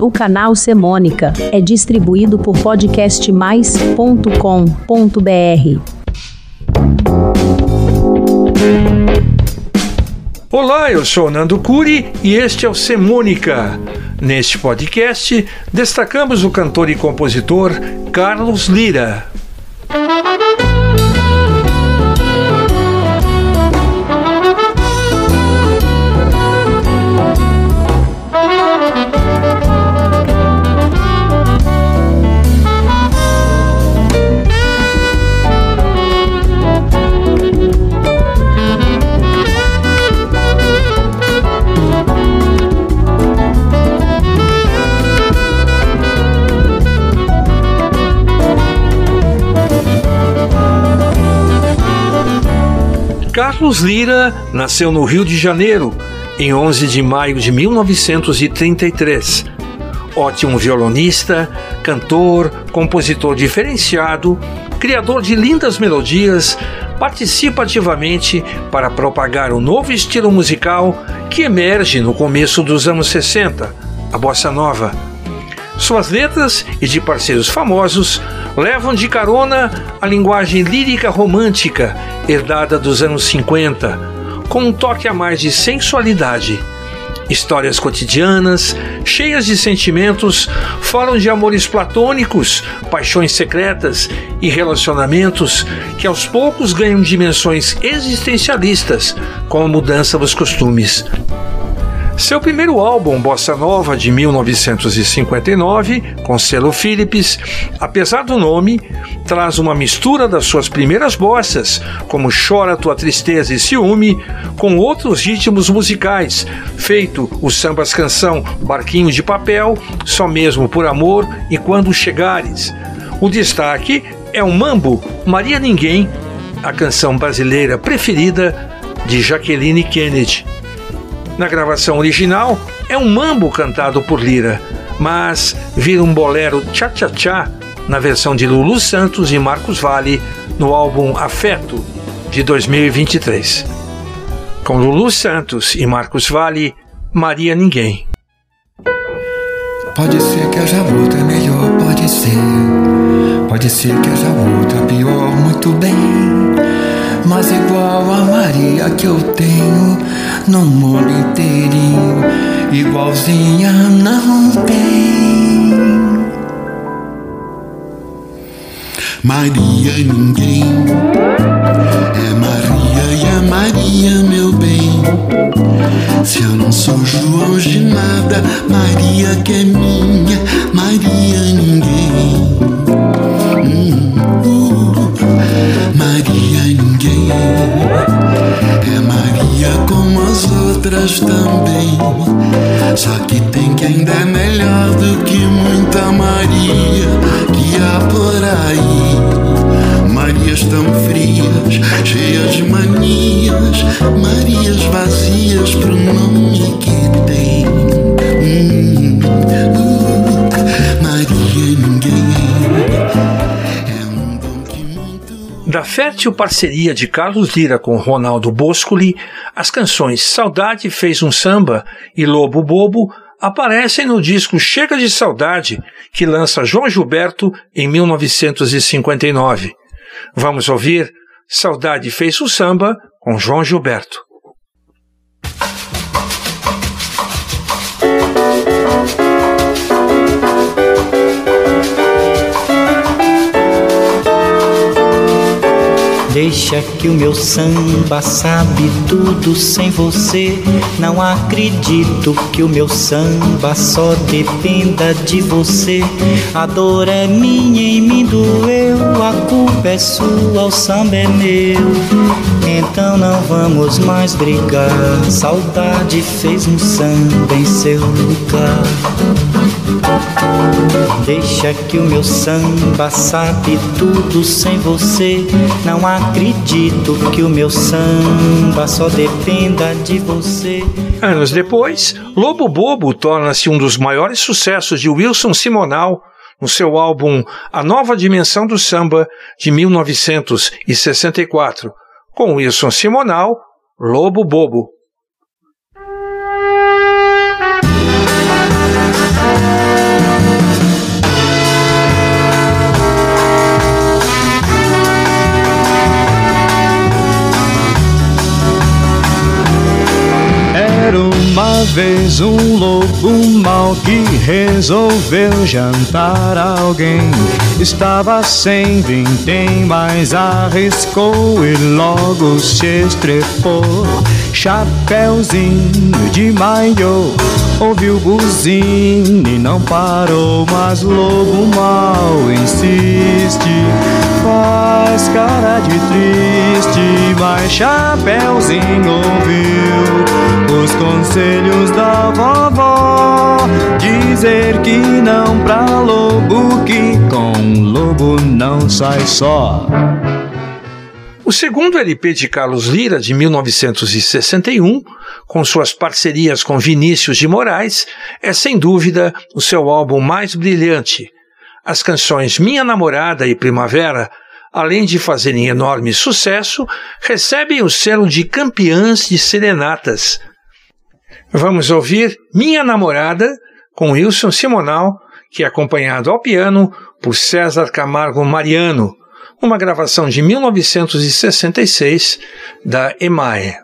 O canal Semônica é distribuído por podcastmais.com.br. Olá, eu sou Nando Curi e este é o Semônica. Neste podcast, destacamos o cantor e compositor Carlos Lira. Carlos Lira nasceu no Rio de Janeiro em 11 de maio de 1933. Ótimo violonista, cantor, compositor diferenciado, criador de lindas melodias, participa ativamente para propagar o novo estilo musical que emerge no começo dos anos 60, a bossa nova. Suas letras e de parceiros famosos levam de carona a linguagem lírica romântica herdada dos anos 50, com um toque a mais de sensualidade. Histórias cotidianas, cheias de sentimentos, falam de amores platônicos, paixões secretas e relacionamentos que aos poucos ganham dimensões existencialistas com a mudança dos costumes. Seu primeiro álbum, Bossa Nova, de 1959, com selo Philips, apesar do nome, traz uma mistura das suas primeiras bossas, como Chora Tua Tristeza e Ciúme, com outros ritmos musicais, feito o sambas canção Barquinho de Papel, Só Mesmo por Amor e Quando Chegares. O destaque é o mambo Maria Ninguém, a canção brasileira preferida de Jaqueline Kennedy. Na gravação original, é um mambo cantado por Lira, mas vira um bolero tchá-tchá-tchá na versão de Lulu Santos e Marcos Vale no álbum Afeto de 2023. Com Lulu Santos e Marcos Vale, Maria Ninguém. Pode ser que haja outra melhor, pode ser. Pode ser que haja outra pior, Que eu tenho no mundo inteirinho, igualzinha não tem. Maria ninguém é Maria e a Maria meu bem. Se eu não sou João de nada, Maria que é minha, Maria ninguém. Hum, uh, Maria ninguém é Maria como as outras também. Só que tem quem ainda é melhor do que muita Maria que há por aí. Marias tão frias, cheias de manias, Marias vazias pro nome que tem. Hum, Da fértil parceria de Carlos Lira com Ronaldo Boscoli, as canções Saudade Fez um Samba e Lobo Bobo aparecem no disco Chega de Saudade, que lança João Gilberto em 1959. Vamos ouvir Saudade Fez um Samba com João Gilberto. Deixa que o meu samba sabe tudo sem você. Não acredito que o meu samba só dependa de você. A dor é minha e me doeu. A culpa é sua, o samba é meu. Então não vamos mais brigar. Saudade fez um samba em seu lugar. Deixa que o meu samba sabe tudo sem você. Não acredito que o meu samba só dependa de você. Anos depois, Lobo Bobo torna-se um dos maiores sucessos de Wilson Simonal no seu álbum A Nova Dimensão do Samba de 1964, com Wilson Simonal, Lobo Bobo. Uma vez um lobo mau que resolveu jantar alguém. Estava sem vintém, mas arriscou e logo se estrepou. Chapeuzinho de maiô, ouviu buzina e não parou. Mas lobo mal insiste, faz cara de triste, mas Chapeuzinho ouviu os conselhos da vovó. Dizer que não pra lobo, que com lobo não sai só. O segundo LP de Carlos Lira, de 1961, com suas parcerias com Vinícius de Moraes, é sem dúvida o seu álbum mais brilhante. As canções Minha Namorada e Primavera, além de fazerem enorme sucesso, recebem o selo de campeãs de serenatas. Vamos ouvir Minha Namorada com Wilson Simonal, que é acompanhado ao piano por César Camargo Mariano uma gravação de 1966 da EMAE.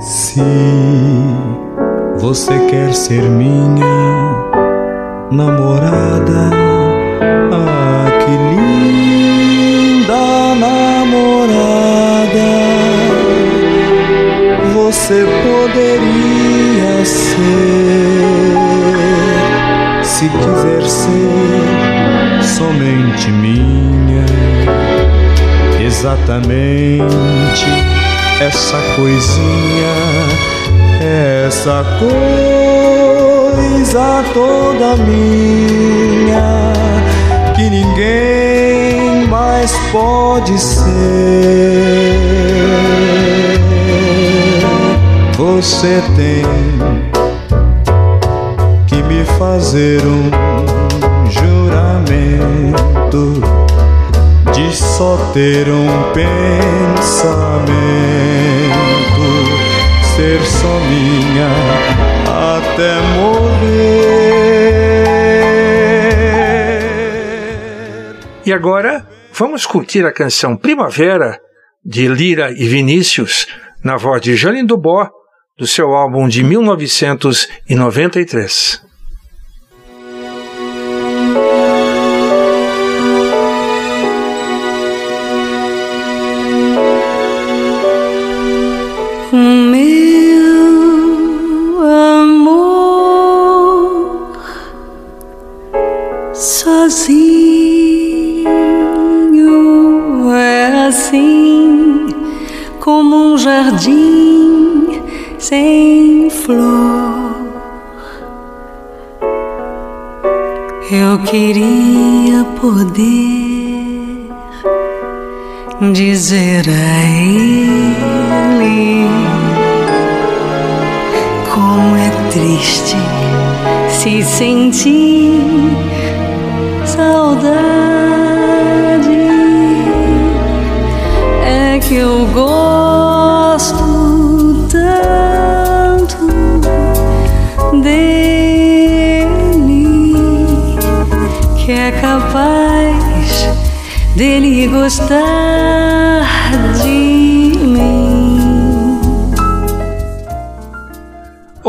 Se você quer ser minha namorada, ah, que linda namorada. Você poderia ser, se quiser ser somente minha, exatamente essa coisinha, essa coisa toda minha que ninguém mais pode ser. Você tem que me fazer um juramento de só ter um pensamento, ser só minha até morrer. E agora vamos curtir a canção Primavera de Lira e Vinícius na voz de Jane Dubó do seu álbum de 1993. Sozinho é assim como um jardim sem flor. Eu queria poder dizer a ele como é triste se sentir saudade. É que eu gosto capaz dele gostar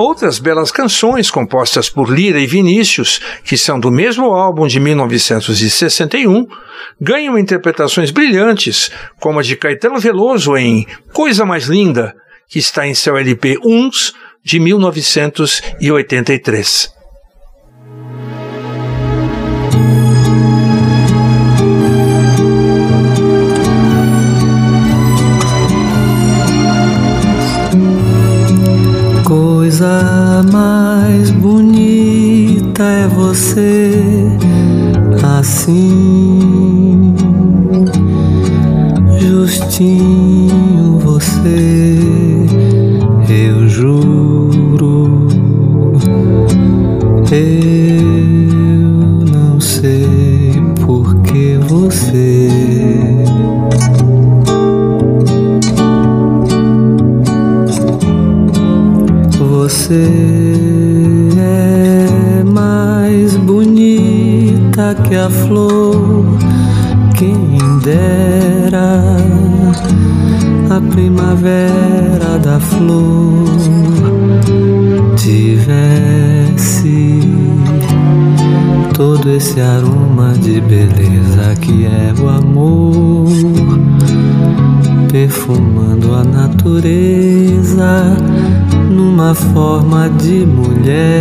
Outras belas canções compostas por Lira e Vinícius, que são do mesmo álbum de 1961, ganham interpretações brilhantes, como a de Caetano Veloso em Coisa Mais Linda, que está em seu LP Uns de 1983. Coisa mais bonita é você assim, justinho você, eu juro. Esse aroma de beleza que é o amor, perfumando a natureza numa forma de mulher.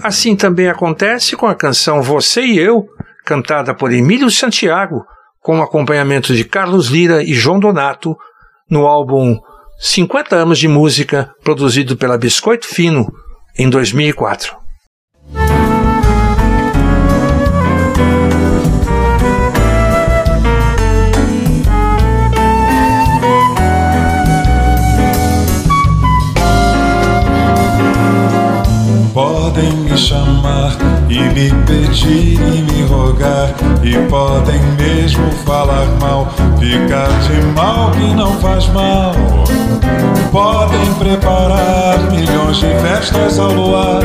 Assim também acontece com a canção Você e Eu, cantada por Emílio Santiago, com acompanhamento de Carlos Lira e João Donato, no álbum 50 anos de música, produzido pela Biscoito Fino, em 2004. Chamar e me pedir e me rogar, e podem mesmo falar mal, ficar de mal que não faz mal. Podem preparar milhões de festas ao luar,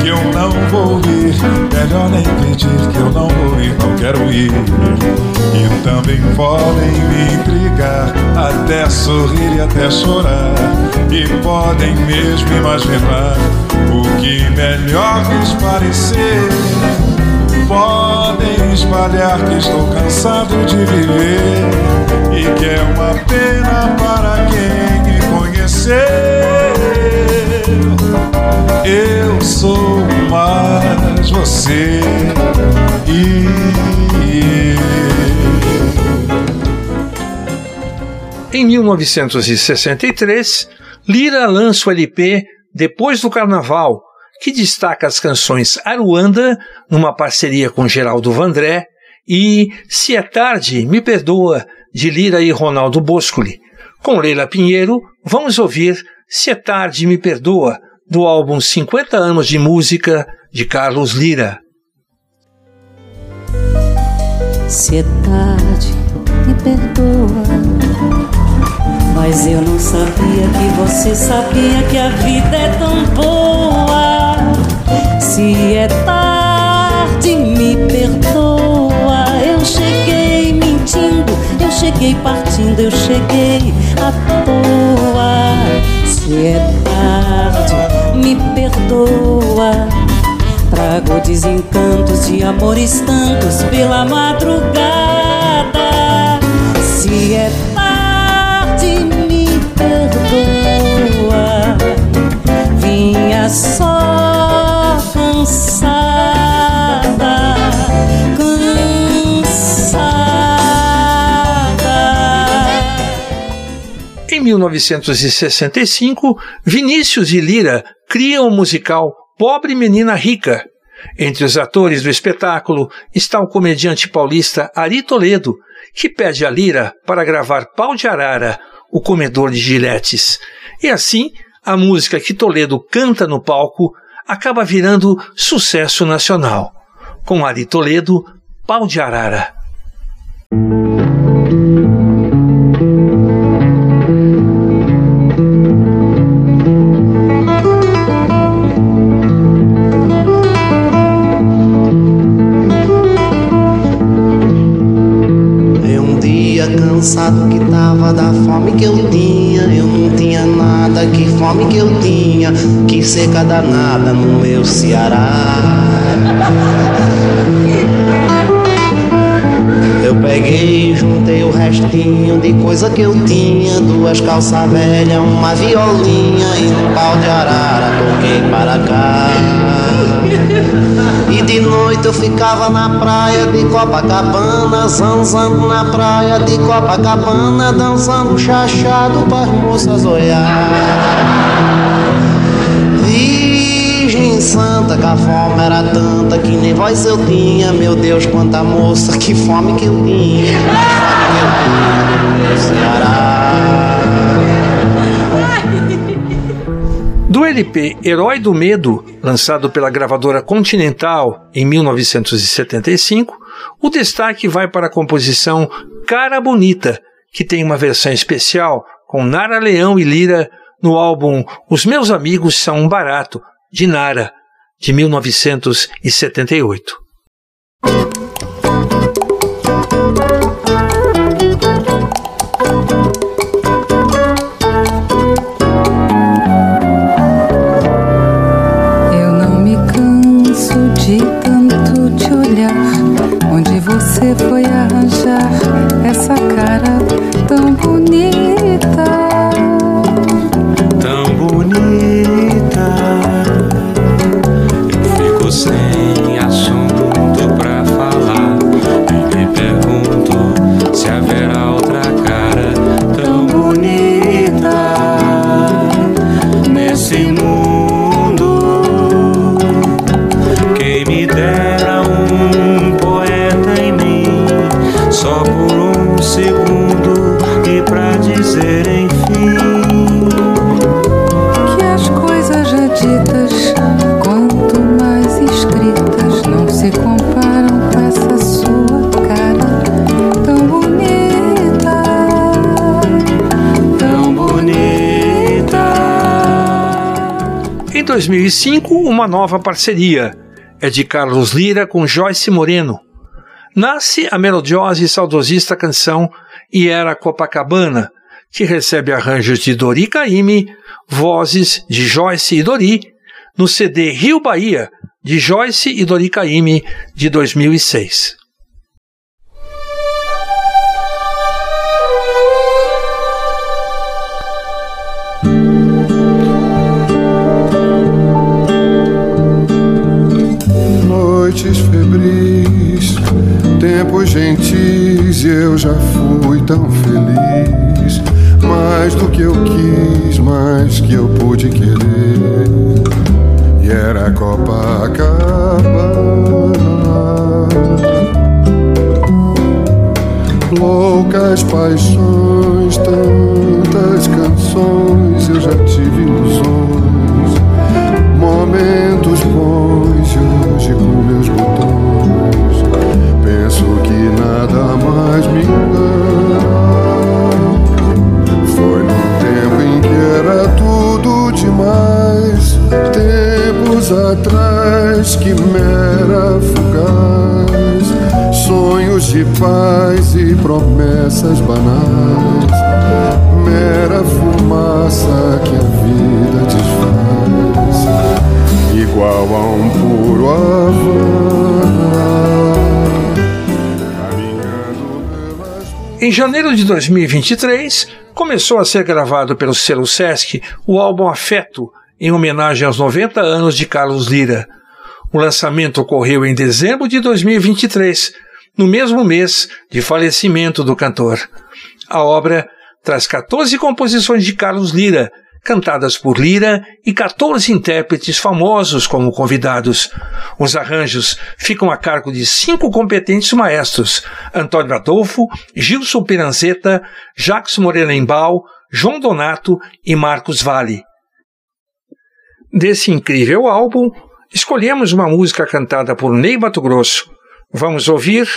que eu não vou ir, melhor nem pedir que eu não vou ir, não quero ir. E também podem me intrigar, até sorrir e até chorar, e podem mesmo imaginar o que melhor lhes parecer. Podem espalhar que estou cansado de viver e que é uma pena para quem me conhecer. Eu sou mais você e Em 1963, Lira lança o LP Depois do Carnaval, que destaca as canções Aruanda, numa parceria com Geraldo Vandré, e Se é Tarde, Me Perdoa, de Lira e Ronaldo Boscoli. Com Leila Pinheiro, vamos ouvir Se é Tarde, Me Perdoa, do álbum 50 anos de música de Carlos Lira. Se é tarde, me perdoa. Mas eu não sabia que você sabia que a vida é tão boa. Se é tarde, me perdoa. Eu cheguei mentindo, eu cheguei partindo, eu cheguei à toa. Se é tarde, me perdoa. Trago desencantos de amores tantos pela madrugada. Se é tarde, Em 1965, Vinícius e Lira criam o musical Pobre Menina Rica. Entre os atores do espetáculo está o comediante paulista Ari Toledo, que pede a Lira para gravar Pau de Arara, o comedor de giletes. E assim, a música que Toledo canta no palco acaba virando sucesso nacional. Com Ari Toledo, Pau de Arara. Que seca danada no meu Ceará. Eu peguei, juntei o restinho de coisa que eu tinha. Duas calças velhas, uma violinha e um pau de arara. Toquei para cá. E de noite eu ficava na praia de Copacabana, zanzando na praia de Copacabana, dançando chachado para as moças olhar. Santa, que a fome era tanta que nem voz eu tinha. Meu Deus, quanta moça, que fome que eu tinha. Do LP Herói do Medo, lançado pela gravadora Continental em 1975, o destaque vai para a composição Cara Bonita, que tem uma versão especial com Nara Leão e Lira no álbum Os Meus Amigos São um Barato, de Nara, de 1978. 2005, uma nova parceria é de Carlos Lira com Joyce Moreno. Nasce a melodiosa e saudosista canção E Era Copacabana, que recebe arranjos de Dori Caymmi, vozes de Joyce e Dori, no CD Rio Bahia, de Joyce e Dori Caymmi, de 2006. Noites febris, tempos gentis, eu já fui tão feliz. Mais do que eu quis, mais que eu pude querer. E era Copacabana. Loucas paixões, tantas canções, eu já tive mais me engana. Foi num tempo em que era tudo demais, tempos atrás que mera fugaz, sonhos de paz e promessas banais, mera fumaça que a vida desfaz, igual a um puro Havana. Em janeiro de 2023, começou a ser gravado pelo selo Sesc o álbum Afeto, em homenagem aos 90 anos de Carlos Lira. O lançamento ocorreu em dezembro de 2023, no mesmo mês de falecimento do cantor. A obra traz 14 composições de Carlos Lira, cantadas por Lira e 14 intérpretes famosos como convidados. Os arranjos ficam a cargo de cinco competentes maestros: Antônio Adolfo, Gilson Piranzeta, Jacques Morelenbaum, João Donato e Marcos Vale. Desse incrível álbum, escolhemos uma música cantada por Ney Mato Grosso. Vamos ouvir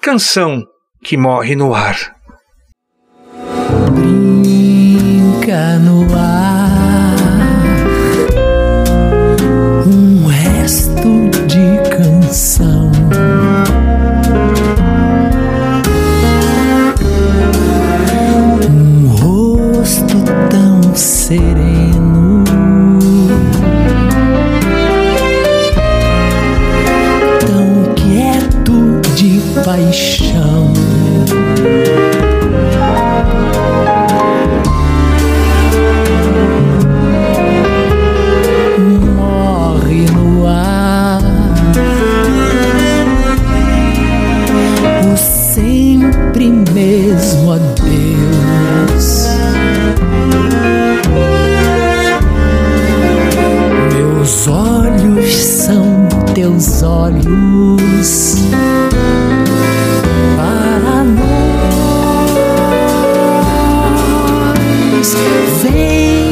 Canção que Morre no Ar. No ar um resto de canção. Teus olhos. Para nós, vem.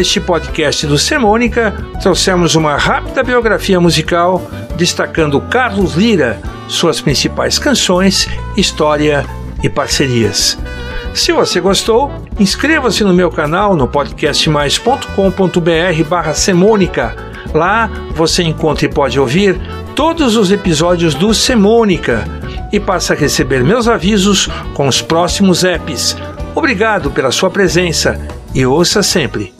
Neste podcast do Semônica, trouxemos uma rápida biografia musical destacando Carlos Lira, suas principais canções, história e parcerias. Se você gostou, inscreva-se no meu canal no podcastmais.com.br barra Semônica. Lá você encontra e pode ouvir todos os episódios do Semônica e passa a receber meus avisos com os próximos apps. Obrigado pela sua presença e ouça sempre.